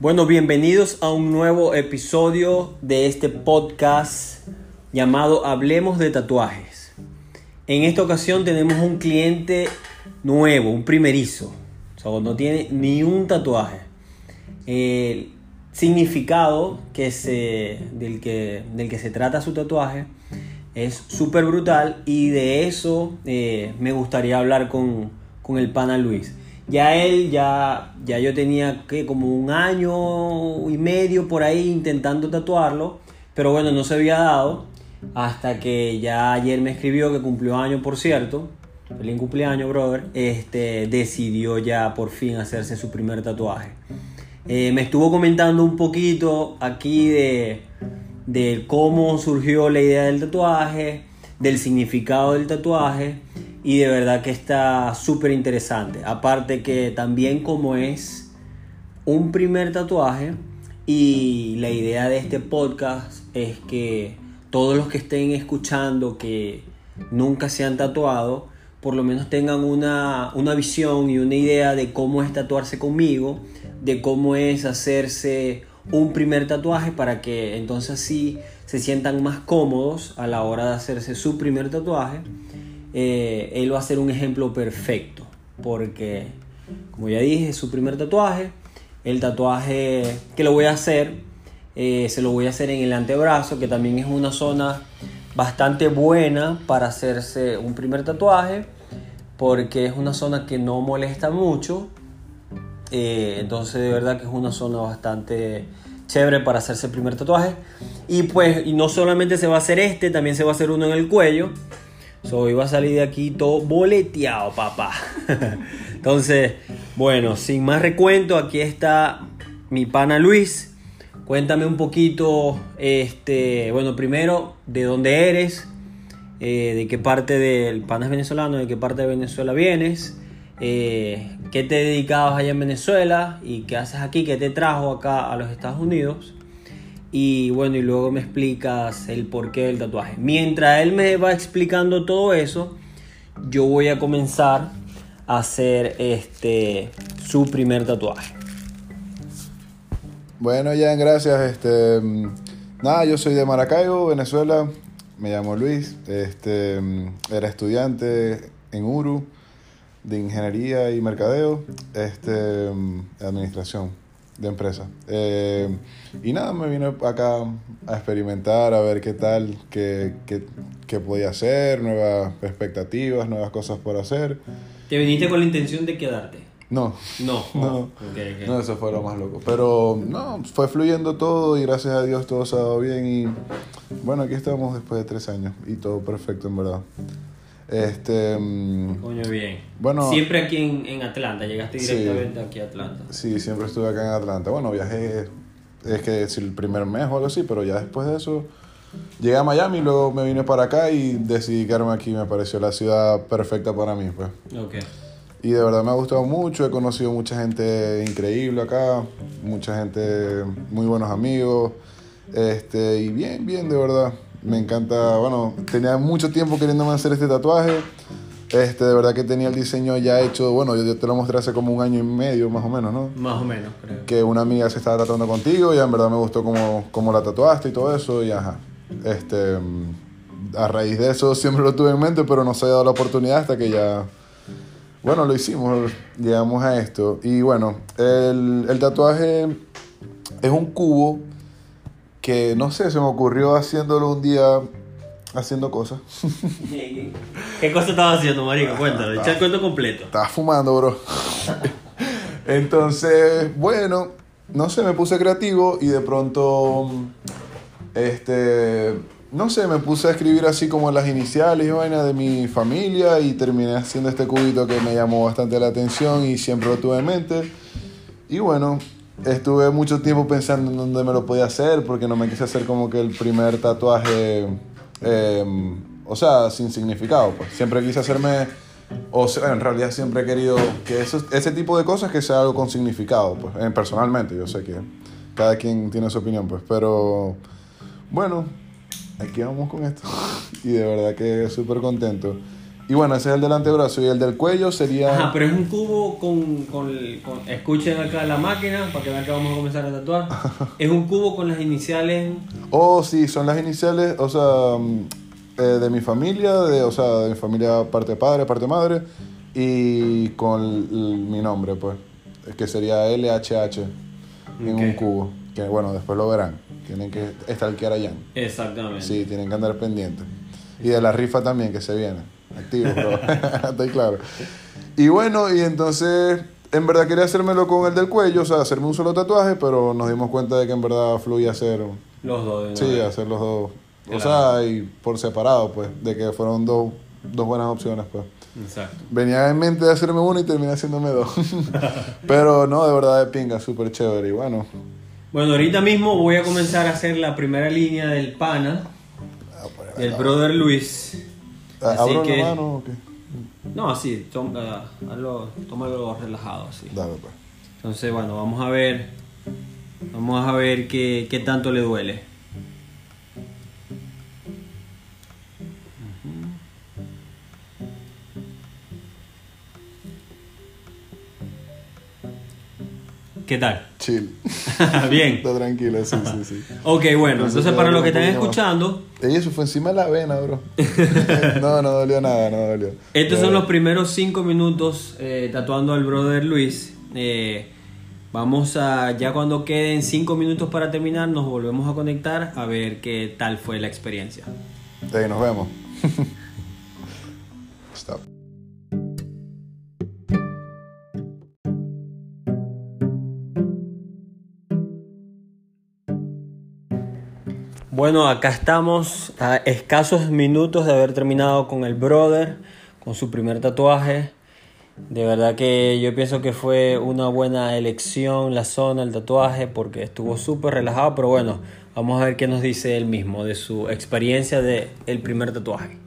Bueno, bienvenidos a un nuevo episodio de este podcast llamado Hablemos de tatuajes. En esta ocasión tenemos un cliente nuevo, un primerizo. O sea, no tiene ni un tatuaje. El significado que se, del, que, del que se trata su tatuaje es súper brutal y de eso eh, me gustaría hablar con, con el pana Luis. Ya él, ya, ya yo tenía que como un año y medio por ahí intentando tatuarlo, pero bueno, no se había dado hasta que ya ayer me escribió que cumplió año, por cierto, feliz cumpleaños, brother, este, decidió ya por fin hacerse su primer tatuaje. Eh, me estuvo comentando un poquito aquí de, de cómo surgió la idea del tatuaje, del significado del tatuaje y de verdad que está súper interesante. Aparte que también como es un primer tatuaje y la idea de este podcast es que todos los que estén escuchando que nunca se han tatuado, por lo menos tengan una, una visión y una idea de cómo es tatuarse conmigo, de cómo es hacerse un primer tatuaje para que entonces así se sientan más cómodos a la hora de hacerse su primer tatuaje eh, él va a ser un ejemplo perfecto. Porque, como ya dije, su primer tatuaje. El tatuaje que lo voy a hacer, eh, se lo voy a hacer en el antebrazo, que también es una zona bastante buena para hacerse un primer tatuaje. Porque es una zona que no molesta mucho. Eh, entonces, de verdad que es una zona bastante chévere para hacerse el primer tatuaje. Y pues, y no solamente se va a hacer este, también se va a hacer uno en el cuello. So, iba a salir de aquí todo boleteado, papá. Entonces, bueno, sin más recuento, aquí está mi pana Luis. Cuéntame un poquito, este, bueno, primero, de dónde eres, eh, de qué parte del pana es venezolano, de qué parte de Venezuela vienes, eh, qué te dedicabas allá en Venezuela y qué haces aquí, qué te trajo acá a los Estados Unidos. Y bueno, y luego me explicas el porqué del tatuaje. Mientras él me va explicando todo eso, yo voy a comenzar a hacer este su primer tatuaje. Bueno, ya gracias. Este, nada, yo soy de Maracaibo, Venezuela. Me llamo Luis. Este, era estudiante en URU de ingeniería y mercadeo, este, administración de empresa. Eh, y nada, me vine acá a experimentar, a ver qué tal, qué, qué, qué, podía hacer, nuevas expectativas, nuevas cosas por hacer. ¿Te viniste con la intención de quedarte? No. No. No. No, eso fue lo más loco. Pero no, fue fluyendo todo y gracias a Dios todo se ha dado bien y bueno, aquí estamos después de tres años y todo perfecto en verdad. Este, mm, Coño, bien. Bueno, siempre aquí en, en Atlanta, llegaste directamente aquí a Atlanta. Sí, siempre estuve acá en Atlanta. Bueno, viajé, es que es el primer mes o algo así, pero ya después de eso llegué a Miami, luego me vine para acá y decidí quedarme aquí. Me pareció la ciudad perfecta para mí, pues. Okay. Y de verdad me ha gustado mucho, he conocido mucha gente increíble acá, mucha gente, muy buenos amigos, este, y bien, bien, de verdad. Me encanta, bueno, tenía mucho tiempo queriéndome hacer este tatuaje. Este, de verdad que tenía el diseño ya hecho, bueno, yo, te lo mostré hace como un año y medio más o menos, ¿no? Más o menos, creo. Que una amiga se estaba tratando contigo y en verdad me gustó cómo, cómo la tatuaste y todo eso y ajá. Este, a raíz de eso siempre lo tuve en mente, pero no se ha dado la oportunidad hasta que ya, bueno, lo hicimos, llegamos a esto. Y bueno, el, el tatuaje es un cubo que no sé, se me ocurrió haciéndolo un día haciendo cosas. ¿Qué cosa estabas haciendo, marico? Cuéntalo, echa el cuento completo. Estaba fumando, bro. Entonces, bueno, no sé, me puse creativo y de pronto, este, no sé, me puse a escribir así como las iniciales y vaina de mi familia y terminé haciendo este cubito que me llamó bastante la atención y siempre lo tuve en mente. Y bueno, estuve mucho tiempo pensando en dónde me lo podía hacer porque no me quise hacer como que el primer tatuaje, em, o sea, sin significado. Pues. Siempre quise hacerme, o sea, en realidad siempre he querido que eso, ese tipo de cosas que sea algo con significado, pues, personalmente. Yo sé que cada quien tiene su opinión, pues, pero bueno, aquí vamos con esto. y de verdad que súper contento. Y bueno, ese es el del antebrazo. Y el del cuello sería. Ajá, pero es un cubo con, con, con- Escuchen acá la máquina para que vean que vamos a comenzar a tatuar. es un cubo con las iniciales. Oh, sí, son las iniciales, o sea, mm, eh, de mi familia, de, o sea, de mi familia parte padre, parte madre, y con l- mi nombre, pues, que sería LHH en un cubo. Que bueno, después lo verán. Tienen que stalkear a Jan. Exactamente. Sí, tienen que andar pendientes. Y de la rifa también, que se viene. Activo, bro. Ahí claro. Y bueno, y entonces, en verdad quería hacérmelo con el del cuello, o sea, hacerme un solo tatuaje, pero nos dimos cuenta de que en verdad fluye hacer, Los dos. sí, vez. hacer los dos. O Claro. sea, y por separado, pues, de que fueron dos, dos buenas opciones, pues. Exacto. Venía en mente de hacerme uno y terminé haciéndome dos. pero no, de verdad de pinga, súper chévere. Y bueno, Bueno, ahorita mismo voy a comenzar a hacer la primera línea del pana, ah, pues, del brother Luis. Ah, Así ¿abro que- la mano o qué? No, así, tom- ah, hazlo- tómalo relajado, así. Dale, pues. Entonces, bueno, vamos a ver. Vamos a ver qué, qué tanto le duele. ¿Qué tal? Chill. Bien. Está tranquilo, sí, sí, sí. Ok, bueno, Entonces, entonces para los que están escuchando, Ey, eso fue encima de la vena, bro. no, no dolió nada, no dolió. estos son los primeros cinco minutos eh, tatuando al brother Luis. Eh, vamos a, ya cuando queden cinco minutos para terminar, nos volvemos a conectar a ver qué tal fue la experiencia. Ey, nos vemos. Bueno, acá estamos a escasos minutos de haber terminado con el brother, con su primer tatuaje. De verdad que yo pienso que fue una buena elección la zona, el tatuaje, porque estuvo súper relajado, pero bueno, vamos a ver qué nos dice él mismo de su experiencia de el primer tatuaje.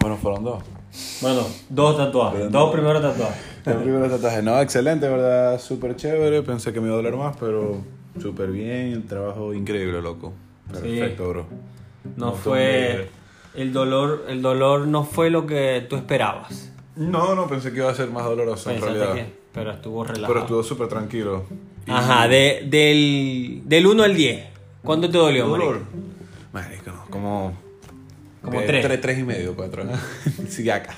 Bueno, fueron dos. Bueno, dos tatuajes, dos primeros tatuajes. El primer tatuaje. No, excelente, ¿verdad? Súper chévere. Pensé que me iba a doler más, pero súper bien. El trabajo increíble, loco. Perfecto, bro. No fue el dolor, el dolor no fue lo que tú esperabas. No, no, pensé que iba a ser más doloroso en realidad. que- pero estuvo relajado. Pero estuvo súper tranquilo. Y- Ajá, de, del, del 1 al 10. ¿Cuánto te dolió, dolor. marico? No, como. Como eh, tres. Tres, tres y medio, cuatro. sí, acá.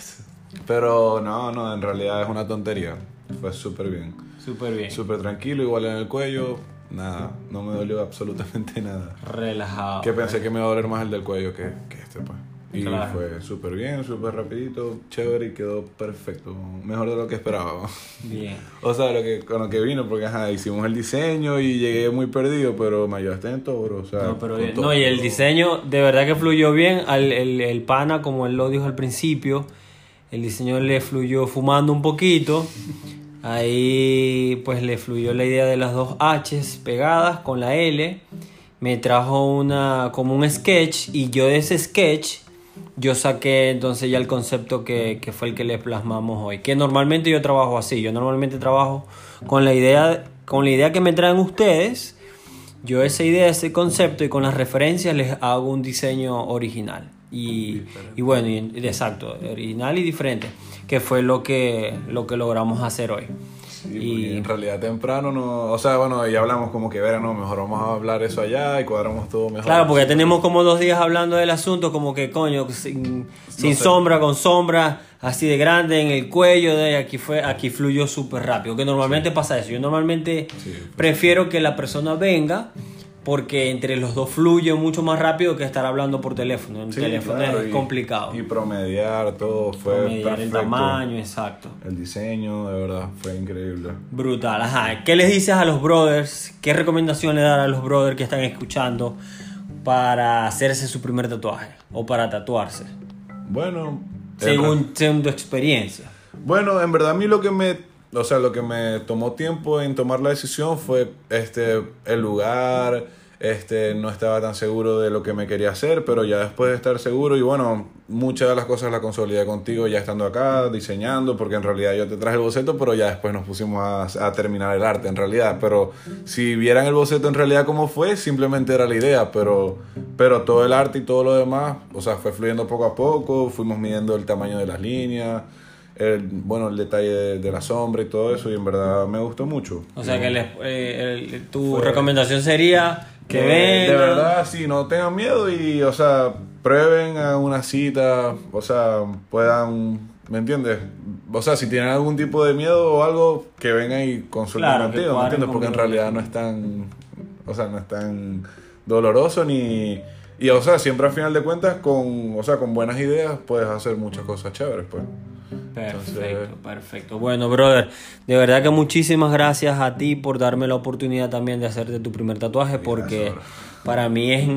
Pero no, no, en realidad es una tontería. Fue súper bien. Súper bien. Súper tranquilo, igual en el cuello. Nada, no me dolió absolutamente nada. Relajado. Que pensé que me iba a doler más el del cuello que, que este, pues. Y Claro. fue súper bien, súper rapidito, chévere y quedó perfecto. Mejor de lo que esperaba. Bien. O sea, lo que, con lo que vino, porque ajá, hicimos el diseño y llegué muy perdido, pero me ayudaste en todo, bro. O sea, No, pero con bien. todo. No, y el diseño de verdad que fluyó bien. Al, el, el pana, como él lo dijo al principio, el diseño le fluyó fumando un poquito. Ahí pues le fluyó la idea de las dos H's pegadas con la L. Me trajo una como un sketch y yo de ese sketch yo saqué entonces ya el concepto que, que fue el que le plasmamos hoy. Que normalmente yo trabajo así. Yo normalmente trabajo con la idea, con la idea que me traen ustedes. Yo esa idea, ese concepto y con las referencias les hago un diseño original. Y, y bueno, y- exacto, original y diferente, que fue lo que, lo que logramos hacer hoy. Sí, y en realidad temprano no. O sea, bueno, ya hablamos como que, verá, no, mejor vamos a hablar eso allá y cuadramos todo mejor. claro, porque ya tenemos como dos días hablando del asunto, como que coño, sin, sin sé. sombra, con sombra, así de grande en el cuello, de aquí fue, aquí fluyó súper rápido, que normalmente pasa eso. Yo normalmente Sí, pues. prefiero que la persona venga. Porque entre los dos fluye mucho más rápido que estar hablando por teléfono. El Sí, teléfono claro, es y- complicado. Y promediar todo fue el perfecto. tamaño, exacto. El diseño, de verdad, fue increíble. Brutal, ajá. ¿Qué les dices a los brothers? ¿Qué recomendación le dar a los brothers que están escuchando para hacerse su primer tatuaje o para tatuarse? Bueno, en Según, según tu experiencia. Bueno, en verdad a mí lo que me, o sea, lo que me tomó tiempo en tomar la decisión fue este el lugar, este no estaba tan seguro de lo que me quería hacer, pero ya después de estar seguro y bueno, muchas de las cosas las consolidé contigo ya estando acá, diseñando, porque en realidad yo te traje el boceto, pero ya después nos pusimos a, a terminar el arte en realidad, pero si vieran el boceto en realidad como fue, simplemente era la idea, pero pero todo el arte y todo lo demás, o sea, fue fluyendo poco a poco, fuimos midiendo el tamaño de las líneas, el, bueno, el detalle de, de la sombra y todo eso, y en verdad me gustó mucho. O sea que les- eh, el- tu Fue- recomendación sería que vengan. de verdad, sí, no tengan miedo y, o sea, prueben a una cita, o sea, puedan, ¿me entiendes? O sea, si tienen algún tipo de miedo o algo, que vengan y consulten Claro, contigo, ¿me entiendes? Porque en realidad no es tan, o sea, no es tan doloroso ni... Y, o sea, siempre al final de cuentas, con, o sea, con buenas ideas puedes hacer muchas cosas chéveres, pues. Perfecto, Entonces- perfecto. Bueno, brother, de verdad que muchísimas gracias a ti por darme la oportunidad también de hacerte tu primer tatuaje, porque para mí es,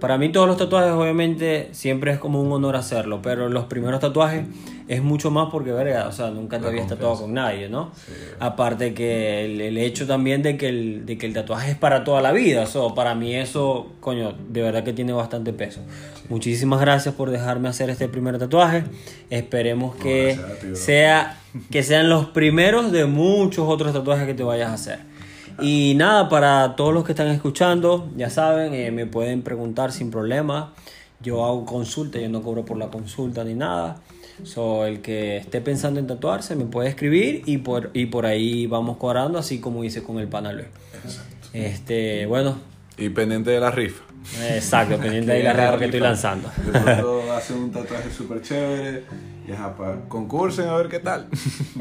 para mí todos los tatuajes obviamente siempre es como un honor hacerlo, pero los primeros tatuajes es mucho más porque, verga, o sea, nunca te La habías tatuado con nadie, ¿no? Aparte que el, el hecho también de que el, de que el tatuaje es para toda la vida, eso, para mí eso, coño, de verdad que tiene bastante peso. Muchísimas gracias por dejarme hacer este primer tatuaje. Esperemos que ti, sea que sean los primeros de muchos otros tatuajes que te vayas a hacer. Y nada, para todos los que están escuchando, ya saben, eh, me pueden preguntar sin problema. Yo hago consulta, yo no cobro por la consulta ni nada. So, el que esté pensando en tatuarse me puede escribir y por, y por ahí vamos cuadrando, así como hice con el pana Luis. Este, bueno, Y pendiente de la rifa. exacto, pendiente de la rifa que estoy lanzando. De pronto hacen un tatuaje súper chévere y ajá, concursen a ver qué tal.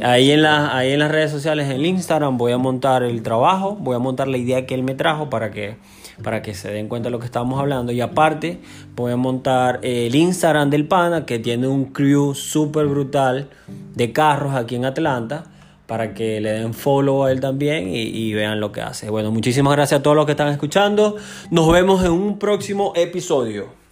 Ahí en, la, ahí en las redes sociales, en el Instagram, voy a montar el trabajo, voy a montar la idea que él me trajo para que, para que se den cuenta de lo que estábamos hablando. Y aparte, voy a montar el Instagram del pana, que tiene un crew súper brutal de carros aquí en Atlanta, para que le den follow a él también y, y vean lo que hace. Bueno, muchísimas gracias a todos los que están escuchando. Nos vemos en un próximo episodio.